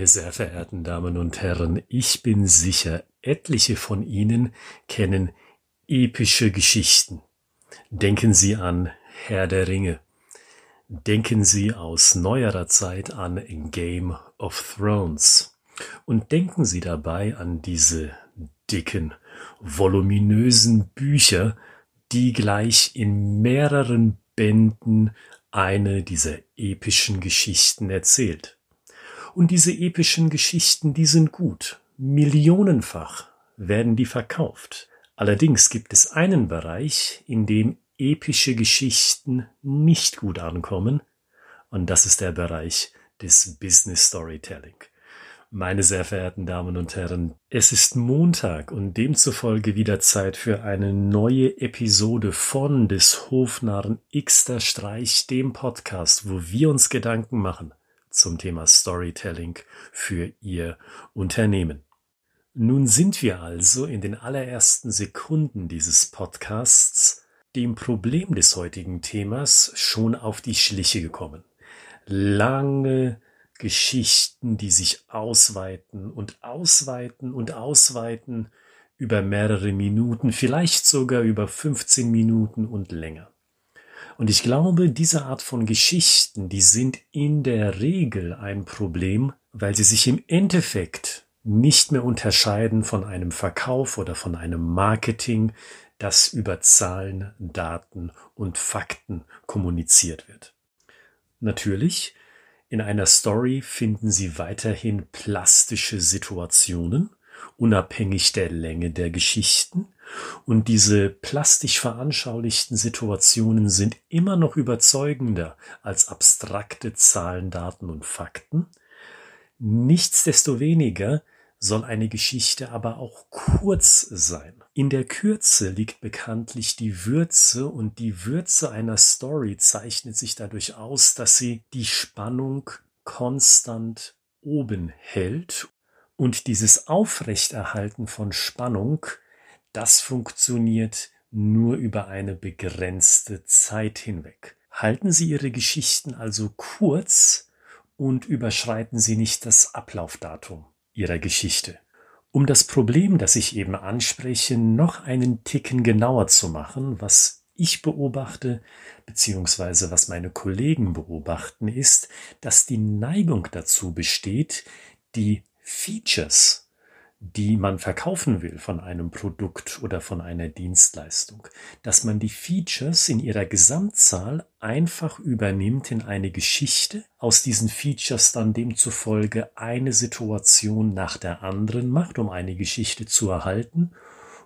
Meine sehr verehrten Damen und Herren, ich bin sicher, etliche von Ihnen kennen epische Geschichten. Denken Sie an Herr der Ringe. Denken Sie aus neuerer Zeit an Game of Thrones. Und denken Sie dabei an diese dicken, voluminösen Bücher, die gleich in mehreren Bänden eine dieser epischen Geschichten erzählt. Und diese epischen Geschichten, die sind gut. Millionenfach werden die verkauft. Allerdings gibt es einen Bereich, in dem epische Geschichten nicht gut ankommen, und das ist der Bereich des Business Storytelling. Meine sehr verehrten Damen und Herren, es ist Montag und demzufolge wieder Zeit für eine neue Episode von des Hofnarren Xter Streich, dem Podcast, wo wir uns Gedanken machen zum Thema Storytelling für Ihr Unternehmen. Nun sind wir also in den allerersten Sekunden dieses Podcasts dem Problem des heutigen Themas schon auf die Schliche gekommen. Lange Geschichten, die sich ausweiten und ausweiten und ausweiten über mehrere Minuten, vielleicht sogar über 15 Minuten und länger. Und ich glaube, diese Art von Geschichten, die sind in der Regel ein Problem, weil sie sich im Endeffekt nicht mehr unterscheiden von einem Verkauf oder von einem Marketing, das über Zahlen, Daten und Fakten kommuniziert wird. Natürlich in einer Story finden Sie weiterhin plastische Situationen, unabhängig der Länge der Geschichten, und diese plastisch veranschaulichten Situationen sind immer noch überzeugender als abstrakte Zahlen, Daten und Fakten. Nichtsdestoweniger soll eine Geschichte aber auch kurz sein. In der Kürze liegt bekanntlich die Würze und die Würze einer Story zeichnet sich dadurch aus, dass sie die Spannung konstant oben hält und dieses Aufrechterhalten von Spannung, das funktioniert nur über eine begrenzte Zeit hinweg. Halten Sie Ihre Geschichten also kurz und überschreiten Sie nicht das Ablaufdatum ihrer Geschichte. Um das Problem, das ich eben anspreche, noch einen Ticken genauer zu machen, was ich beobachte, beziehungsweise was meine Kollegen beobachten, ist, dass die Neigung dazu besteht, die Features die man verkaufen will von einem Produkt oder von einer Dienstleistung, dass man die Features in ihrer Gesamtzahl einfach übernimmt in eine Geschichte, aus diesen Features dann demzufolge eine Situation nach der anderen macht, um eine Geschichte zu erhalten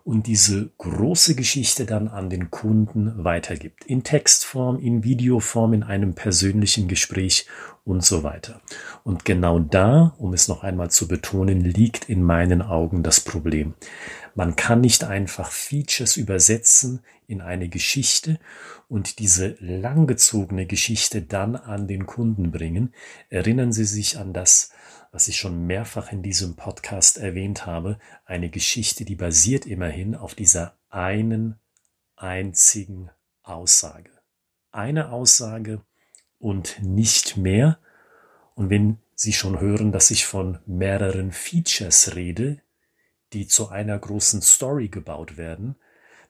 und diese große Geschichte dann an den Kunden weitergibt. In Textform, in Videoform, in einem persönlichen Gespräch und so weiter. Und genau da, um es noch einmal zu betonen, liegt in meinen Augen das Problem. Man kann nicht einfach Features übersetzen in eine Geschichte und diese langgezogene Geschichte dann an den Kunden bringen. Erinnern Sie sich an das, was ich schon mehrfach in diesem Podcast erwähnt habe, eine Geschichte, die basiert immerhin auf dieser einen einzigen Aussage. Eine Aussage und nicht mehr. Und wenn Sie schon hören, dass ich von mehreren Features rede, die zu einer großen Story gebaut werden,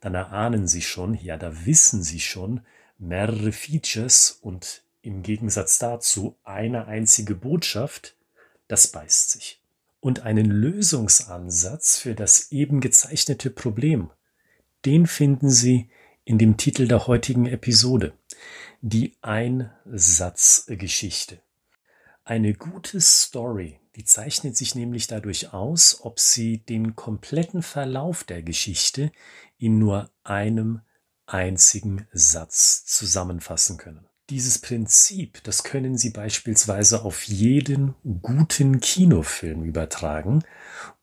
dann erahnen Sie schon, ja, da wissen Sie schon, mehrere Features und im Gegensatz dazu eine einzige Botschaft, das beißt sich. Und einen Lösungsansatz für das eben gezeichnete Problem, den finden Sie in dem Titel der heutigen Episode, die Einsatzgeschichte. Eine gute Story, die zeichnet sich nämlich dadurch aus, ob sie den kompletten Verlauf der Geschichte in nur einem einzigen Satz zusammenfassen können. Dieses Prinzip, das können Sie beispielsweise auf jeden guten Kinofilm übertragen.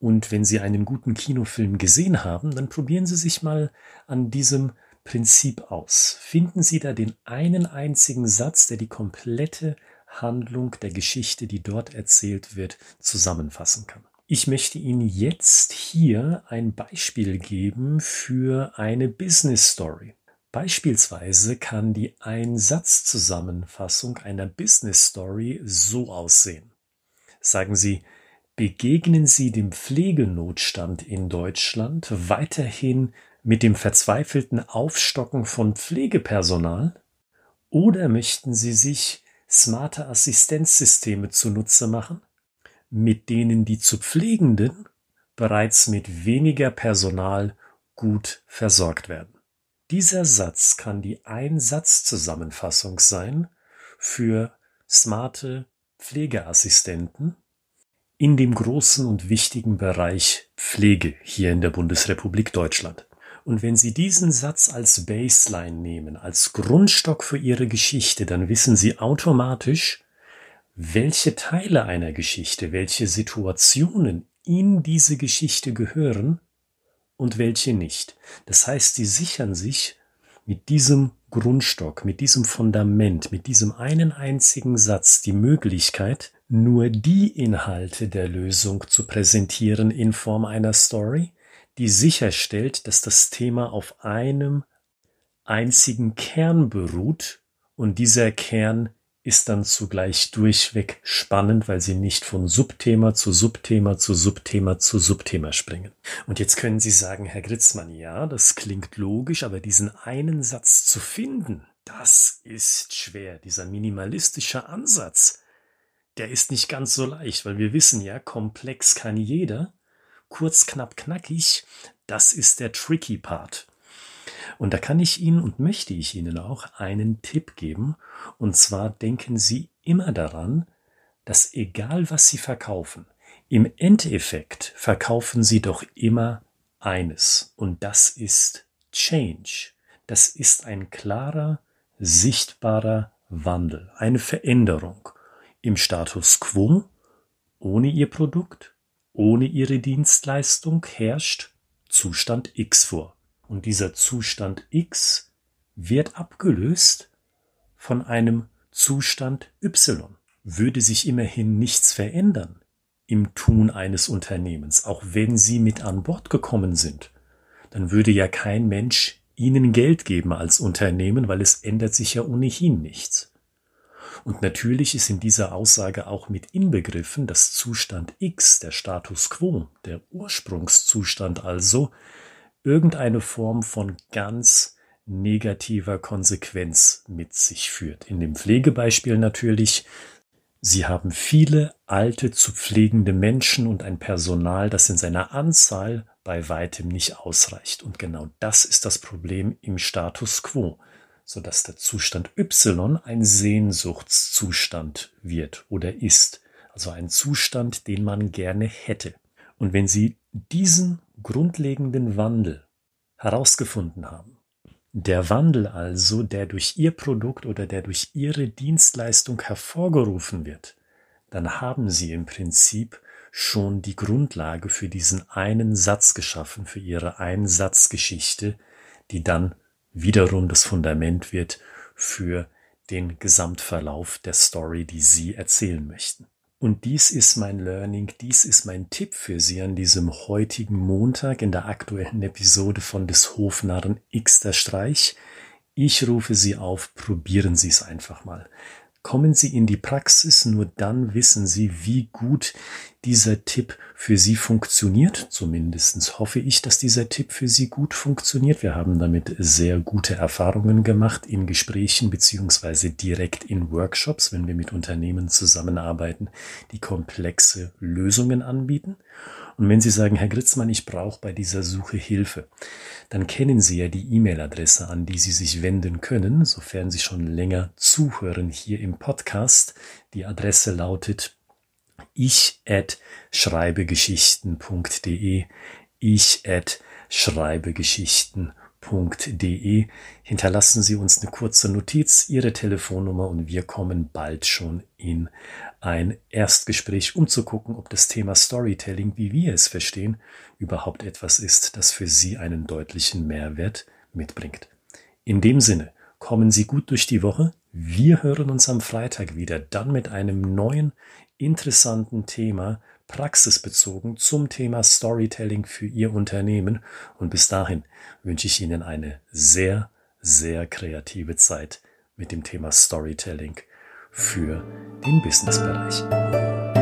Und wenn Sie einen guten Kinofilm gesehen haben, dann probieren Sie sich mal an diesem Prinzip aus. Finden Sie da den einen einzigen Satz, der die komplette Handlung der Geschichte, die dort erzählt wird, zusammenfassen kann. Ich möchte Ihnen jetzt hier ein Beispiel geben für eine Business Story. Beispielsweise kann die Einsatzzusammenfassung einer Business Story so aussehen. Sagen Sie, Begegnen Sie dem Pflegenotstand in Deutschland weiterhin mit dem verzweifelten Aufstocken von Pflegepersonal? Oder möchten Sie sich smarte Assistenzsysteme zunutze machen, mit denen die zu Pflegenden bereits mit weniger Personal gut versorgt werden? Dieser Satz kann die Einsatzzusammenfassung sein für smarte Pflegeassistenten in dem großen und wichtigen Bereich Pflege hier in der Bundesrepublik Deutschland. Und wenn Sie diesen Satz als Baseline nehmen, als Grundstock für Ihre Geschichte, dann wissen Sie automatisch, welche Teile einer Geschichte, welche Situationen in diese Geschichte gehören und welche nicht. Das heißt, Sie sichern sich mit diesem Grundstock, mit diesem Fundament, mit diesem einen einzigen Satz die Möglichkeit, nur die Inhalte der Lösung zu präsentieren in Form einer Story, die sicherstellt, dass das Thema auf einem einzigen Kern beruht und dieser Kern ist dann zugleich durchweg spannend, weil sie nicht von Subthema zu Subthema zu Subthema zu Subthema springen. Und jetzt können Sie sagen, Herr Gritzmann, ja, das klingt logisch, aber diesen einen Satz zu finden, das ist schwer. Dieser minimalistische Ansatz, der ist nicht ganz so leicht, weil wir wissen ja, komplex kann jeder. Kurz, knapp, knackig, das ist der tricky Part. Und da kann ich Ihnen und möchte ich Ihnen auch einen Tipp geben. Und zwar denken Sie immer daran, dass egal was Sie verkaufen, im Endeffekt verkaufen Sie doch immer eines. Und das ist Change. Das ist ein klarer, sichtbarer Wandel, eine Veränderung im Status quo, ohne Ihr Produkt, ohne Ihre Dienstleistung herrscht Zustand X vor. Und dieser Zustand X wird abgelöst von einem Zustand Y. Würde sich immerhin nichts verändern im Tun eines Unternehmens, auch wenn Sie mit an Bord gekommen sind, dann würde ja kein Mensch Ihnen Geld geben als Unternehmen, weil es ändert sich ja ohnehin nichts. Und natürlich ist in dieser Aussage auch mit inbegriffen, dass Zustand X, der Status quo, der Ursprungszustand also, irgendeine Form von ganz negativer Konsequenz mit sich führt. In dem Pflegebeispiel natürlich, Sie haben viele alte zu pflegende Menschen und ein Personal, das in seiner Anzahl bei weitem nicht ausreicht. Und genau das ist das Problem im Status quo so dass der Zustand Y ein Sehnsuchtszustand wird oder ist, also ein Zustand, den man gerne hätte. Und wenn Sie diesen grundlegenden Wandel herausgefunden haben, der Wandel also, der durch Ihr Produkt oder der durch Ihre Dienstleistung hervorgerufen wird, dann haben Sie im Prinzip schon die Grundlage für diesen einen Satz geschaffen, für Ihre Einsatzgeschichte, die dann wiederum das Fundament wird für den Gesamtverlauf der Story, die Sie erzählen möchten. Und dies ist mein Learning, dies ist mein Tipp für Sie an diesem heutigen Montag in der aktuellen Episode von des Hofnarren X der Streich. Ich rufe Sie auf, probieren Sie es einfach mal. Kommen Sie in die Praxis, nur dann wissen Sie, wie gut dieser Tipp für Sie funktioniert. Zumindest hoffe ich, dass dieser Tipp für Sie gut funktioniert. Wir haben damit sehr gute Erfahrungen gemacht in Gesprächen beziehungsweise direkt in Workshops, wenn wir mit Unternehmen zusammenarbeiten, die komplexe Lösungen anbieten. Und wenn Sie sagen, Herr Gritzmann, ich brauche bei dieser Suche Hilfe, dann kennen Sie ja die E-Mail-Adresse, an die Sie sich wenden können, sofern Sie schon länger zuhören hier im Podcast. Die Adresse lautet ich at schreibegeschichten.de ich at schreibegeschichten.de Hinterlassen Sie uns eine kurze Notiz, Ihre Telefonnummer und wir kommen bald schon in ein Erstgespräch, um zu gucken, ob das Thema Storytelling, wie wir es verstehen, überhaupt etwas ist, das für Sie einen deutlichen Mehrwert mitbringt. In dem Sinne, kommen Sie gut durch die Woche. Wir hören uns am Freitag wieder, dann mit einem neuen, interessanten Thema, praxisbezogen zum Thema Storytelling für Ihr Unternehmen. Und bis dahin wünsche ich Ihnen eine sehr, sehr kreative Zeit mit dem Thema Storytelling für den Businessbereich.